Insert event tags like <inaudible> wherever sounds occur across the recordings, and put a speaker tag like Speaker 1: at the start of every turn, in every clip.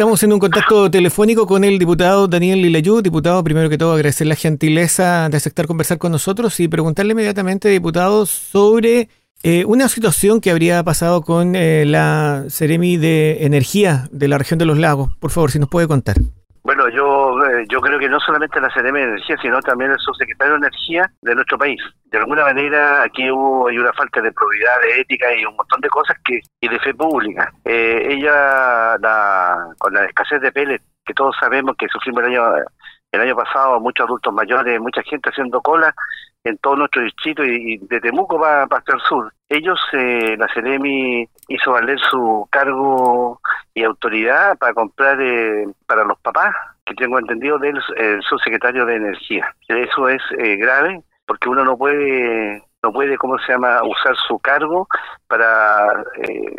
Speaker 1: Estamos en un contacto telefónico con el diputado Daniel Lilayú. Diputado, primero que todo, agradecer la gentileza de aceptar conversar con nosotros y preguntarle inmediatamente, diputado, sobre eh, una situación que habría pasado con eh, la Ceremi de Energía de la región de los lagos. Por favor, si nos puede contar.
Speaker 2: Bueno, yo eh, yo creo que no solamente la Ceremi de Energía, sino también el subsecretario de Energía de nuestro país. De alguna manera aquí hubo hay una falta de probidad, de ética y un montón de cosas que y de fe pública. ella, la, con la escasez de peles que todos sabemos que sufrimos el año el año pasado, muchos adultos mayores, mucha gente haciendo cola, en todo nuestro distrito y, de Temuco hasta el sur. Ellos, eh, la Ceremi hizo valer su cargo y autoridad para comprar eh, para los papás, que tengo entendido del subsecretario de Energía. Eso es eh, grave porque uno no puede no puede, ¿cómo se llama?, usar su cargo para, eh,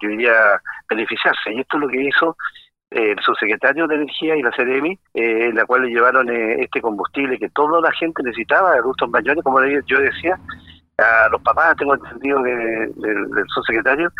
Speaker 2: diría, beneficiarse. Y esto es lo que hizo el subsecretario de Energía y la CDMI, eh, en la cual le llevaron eh, este combustible que toda la gente necesitaba, adultos mayores, como yo decía, a los papás, tengo entendido del subsecretario,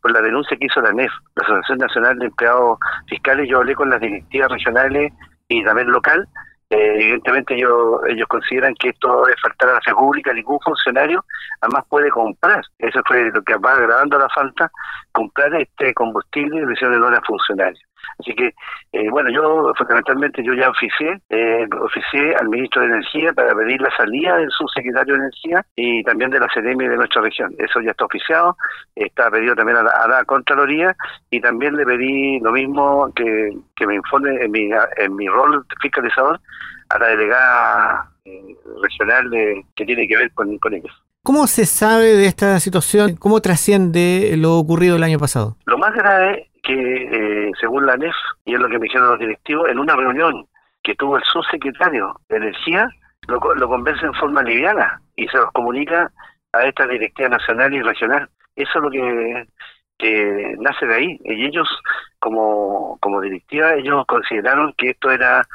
Speaker 2: por la denuncia que hizo la NEF, la Asociación Nacional de Empleados Fiscales, yo hablé con las directivas regionales y también local, eh, evidentemente ellos, ellos consideran que esto es faltar a la fe pública, ningún funcionario además puede comprar, eso fue lo que va agravando la falta, comprar este combustible y de a funcionarios. Así que, eh, bueno, yo fundamentalmente yo ya oficié, eh, oficié al ministro de Energía para pedir la salida del subsecretario de Energía y también de la CDM de nuestra región. Eso ya está oficiado, está pedido también a la, Contraloría y también le pedí lo mismo que, que me informe en mi, en mi rol fiscalizador a la delegada eh, regional de, que tiene que ver con, con ellos.
Speaker 1: ¿Cómo se sabe de esta situación? ¿Cómo trasciende lo ocurrido el año pasado?
Speaker 2: Lo más grave que, eh, según la NEF, y es lo que me dijeron los directivos, en una reunión que tuvo el subsecretario de Energía, lo, lo convence en forma liviana y se los comunica a esta directiva nacional y regional. Eso es lo que, que nace de ahí. Y ellos, como, como directiva, ellos consideraron que esto era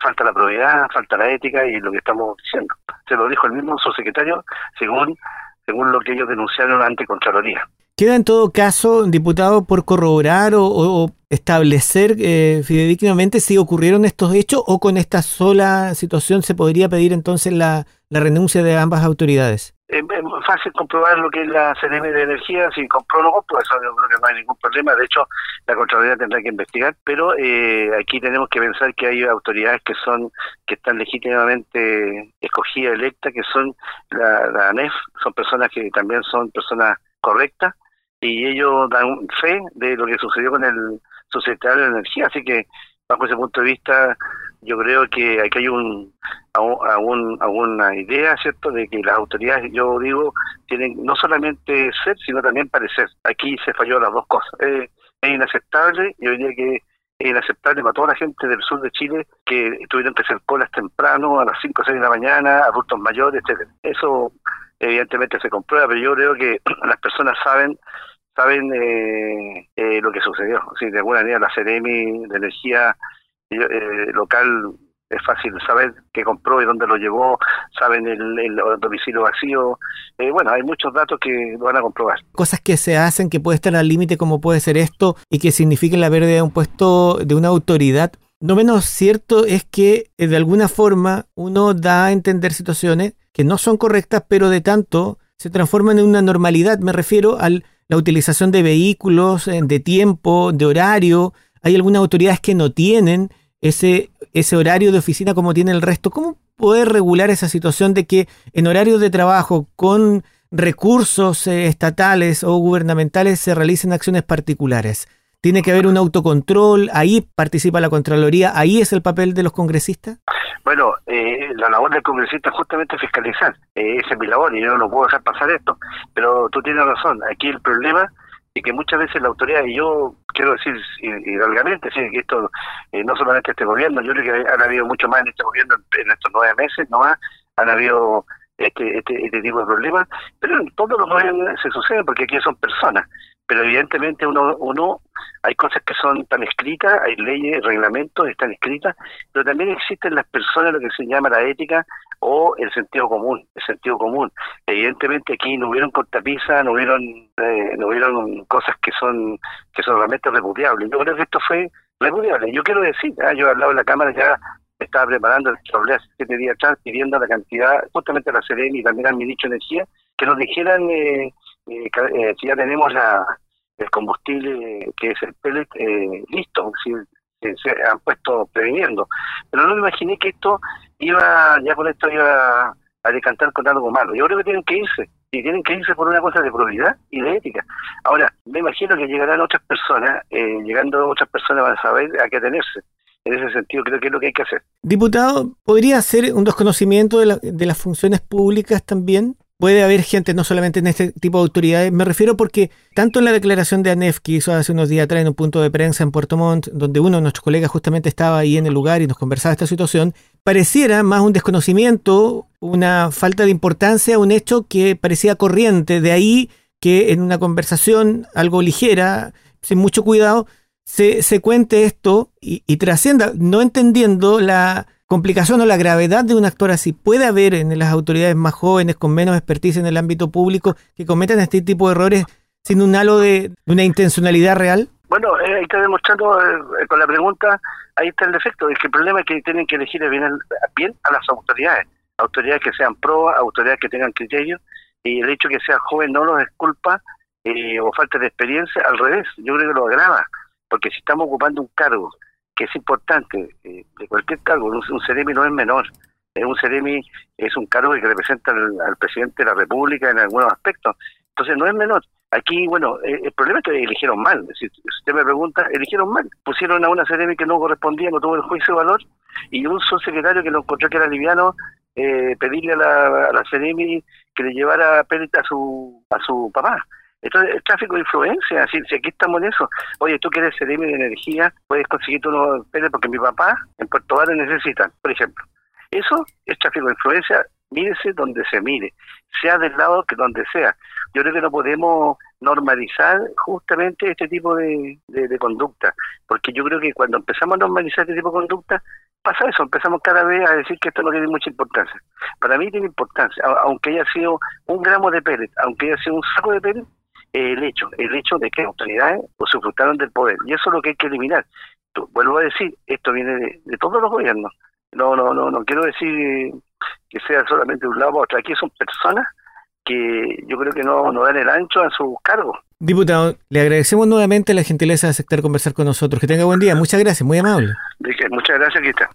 Speaker 2: falta la probidad, falta la ética y lo que estamos diciendo. Se lo dijo el mismo subsecretario según, según lo que ellos denunciaron ante Contraloría.
Speaker 1: Queda en todo caso, diputado, por corroborar o, establecer eh, fidedignamente si ocurrieron estos hechos o con esta sola situación se podría pedir entonces la, la renuncia de ambas autoridades.
Speaker 2: Es fácil comprobar lo que es la CDM de energía, si compró o no compró, eso yo creo que no hay ningún problema, de hecho la Contraloría tendrá que investigar, pero eh, aquí tenemos que pensar que hay autoridades que son, que están legítimamente escogidas, electas, que son la, ANEF, son personas que también son personas correctas, y ellos dan fe de lo que sucedió con el subsecretario de Energía, así que bajo ese punto de vista yo creo que aquí hay un, alguna idea, ¿cierto?, de que las autoridades, yo digo, tienen no solamente ser, sino también parecer. Aquí se falló las dos cosas. es inaceptable, yo diría que es inaceptable para toda la gente del sur de Chile que tuvieron que hacer colas temprano, a las 5 o 6 de la mañana, adultos mayores, etcétera. Eso evidentemente se comprueba, pero yo creo que <clears throat> las personas saben saben eh, eh, lo que sucedió. Sí, de alguna manera la Ceremi de energía eh, local es fácil saber qué compró y dónde lo llevó, saben el, domicilio vacío. bueno, hay muchos datos que van a comprobar.
Speaker 1: Cosas que se hacen que puede estar al límite como puede ser esto y que signifiquen la pérdida de un puesto de una autoridad. No menos cierto es que de alguna forma uno da a entender situaciones que no son correctas, pero de tanto se transforman en una normalidad. Me refiero al la utilización de vehículos, eh, de tiempo, de horario. Hay algunas autoridades que no tienen ese, ese horario de oficina como tiene el resto. ¿Cómo poder regular esa situación de que en horarios de trabajo con recursos eh, estatales o gubernamentales se realicen acciones particulares? ¿Tiene que haber un autocontrol? ¿Ahí participa la Contraloría? ¿Ahí es el papel de los congresistas?
Speaker 2: Bueno, eh, la labor del congresista es justamente fiscalizar. Eh, esa es mi labor y yo no puedo dejar pasar esto. Pero tú tienes razón. Aquí el problema es que muchas veces la autoridad, y yo quiero decir hidalgamente, sí, que esto, eh, no solamente este gobierno, yo creo que han habido mucho más en este gobierno en, estos nueve meses, no más, han habido este, este, este tipo de problemas, pero en todos los gobiernos se sucede porque aquí son personas pero evidentemente uno, uno hay cosas que son tan escritas, hay leyes, reglamentos, están escritas, pero también existen las personas, lo que se llama la ética o el sentido común, el sentido común. Evidentemente aquí no hubieron cortapisas, no hubieron, eh, no hubieron cosas que son que son realmente repudiables. Yo creo que esto fue repudiable. Yo quiero decir, ¿ah? yo he hablado en la Cámara ya estaba preparando el hace siete días atrás pidiendo la cantidad, justamente a la CDM y también al Ministro de Energía, que nos dijeran eh, eh, eh, si ya tenemos la, el combustible que es el pellet listo, si se han puesto previniendo. Pero no me imaginé que esto iba, ya con esto iba a decantar con algo malo. Yo creo que tienen que irse, y tienen que irse por una cosa de probidad y de ética. Ahora, me imagino que llegarán otras personas, llegando otras personas van a saber a qué tenerse en ese sentido creo que es lo que hay que hacer.
Speaker 1: Diputado, ¿podría ser un desconocimiento de, de las funciones públicas también? Puede haber gente, no solamente en este tipo de autoridades, me refiero porque tanto en la declaración de ANEF que hizo hace unos días atrás en un punto de prensa en Puerto Montt, donde uno de nuestros colegas justamente estaba ahí en el lugar y nos conversaba esta situación, pareciera más un desconocimiento, una falta de importancia, un hecho que parecía corriente. De ahí que en una conversación algo ligera, sin mucho cuidado, se, se cuente esto y, trascienda, no entendiendo la complicación o la gravedad de un actor así. Puede haber en las autoridades más jóvenes, con menos expertise en el ámbito público, que cometan este tipo de errores sin un halo de, una intencionalidad real?
Speaker 2: Bueno, eh, ahí está demostrando eh, con la pregunta, ahí está el defecto, es que el problema es que tienen que elegir bien, bien a las autoridades, autoridades que sean pro, autoridades que tengan criterios, y el hecho de que sea joven no los es culpa eh, o falta de experiencia, al revés, yo creo que lo agrava porque si estamos ocupando un cargo que es importante, eh, de cualquier cargo, un, un CEREMI no es menor, es un CEREMI es un cargo que representa al, presidente de la República en algunos aspectos, entonces no es menor. Aquí, bueno, eh, el problema es que eligieron mal, si, usted me pregunta, eligieron mal, pusieron a una CEREMI que no correspondía, no tuvo el juicio de valor, y un subsecretario que lo encontró que era liviano, eh, pedirle a la, a CEREMI que le llevara pérdida a su, a su papá. Entonces, el tráfico de influencia, si, si aquí estamos en eso. Oye, tú quieres eres CDM de energía, puedes conseguir unos peles porque mi papá en Puerto Vara necesitan, por ejemplo. Eso es tráfico de influencia, mírese donde se mire, sea del lado que donde sea. Yo creo que no podemos normalizar justamente este tipo de, de, conducta, porque yo creo que cuando empezamos a normalizar este tipo de conducta, pasa eso, empezamos cada vez a decir que esto no tiene mucha importancia. Para mí tiene importancia, aunque haya sido un gramo de pellet, aunque haya sido un saco de pellet, el hecho, el hecho de que autoridades usufructaron del poder. Y eso es lo que hay que eliminar. Vuelvo a decir, esto viene de, todos los gobiernos. No, no, no, no quiero decir que sea solamente de un lado a otro. Aquí son personas que yo creo que no, no dan el ancho a sus cargos.
Speaker 1: Diputado, le agradecemos nuevamente la gentileza de aceptar conversar con nosotros. Que tenga buen día. Muchas gracias, muy amable.
Speaker 2: muchas gracias, aquí está.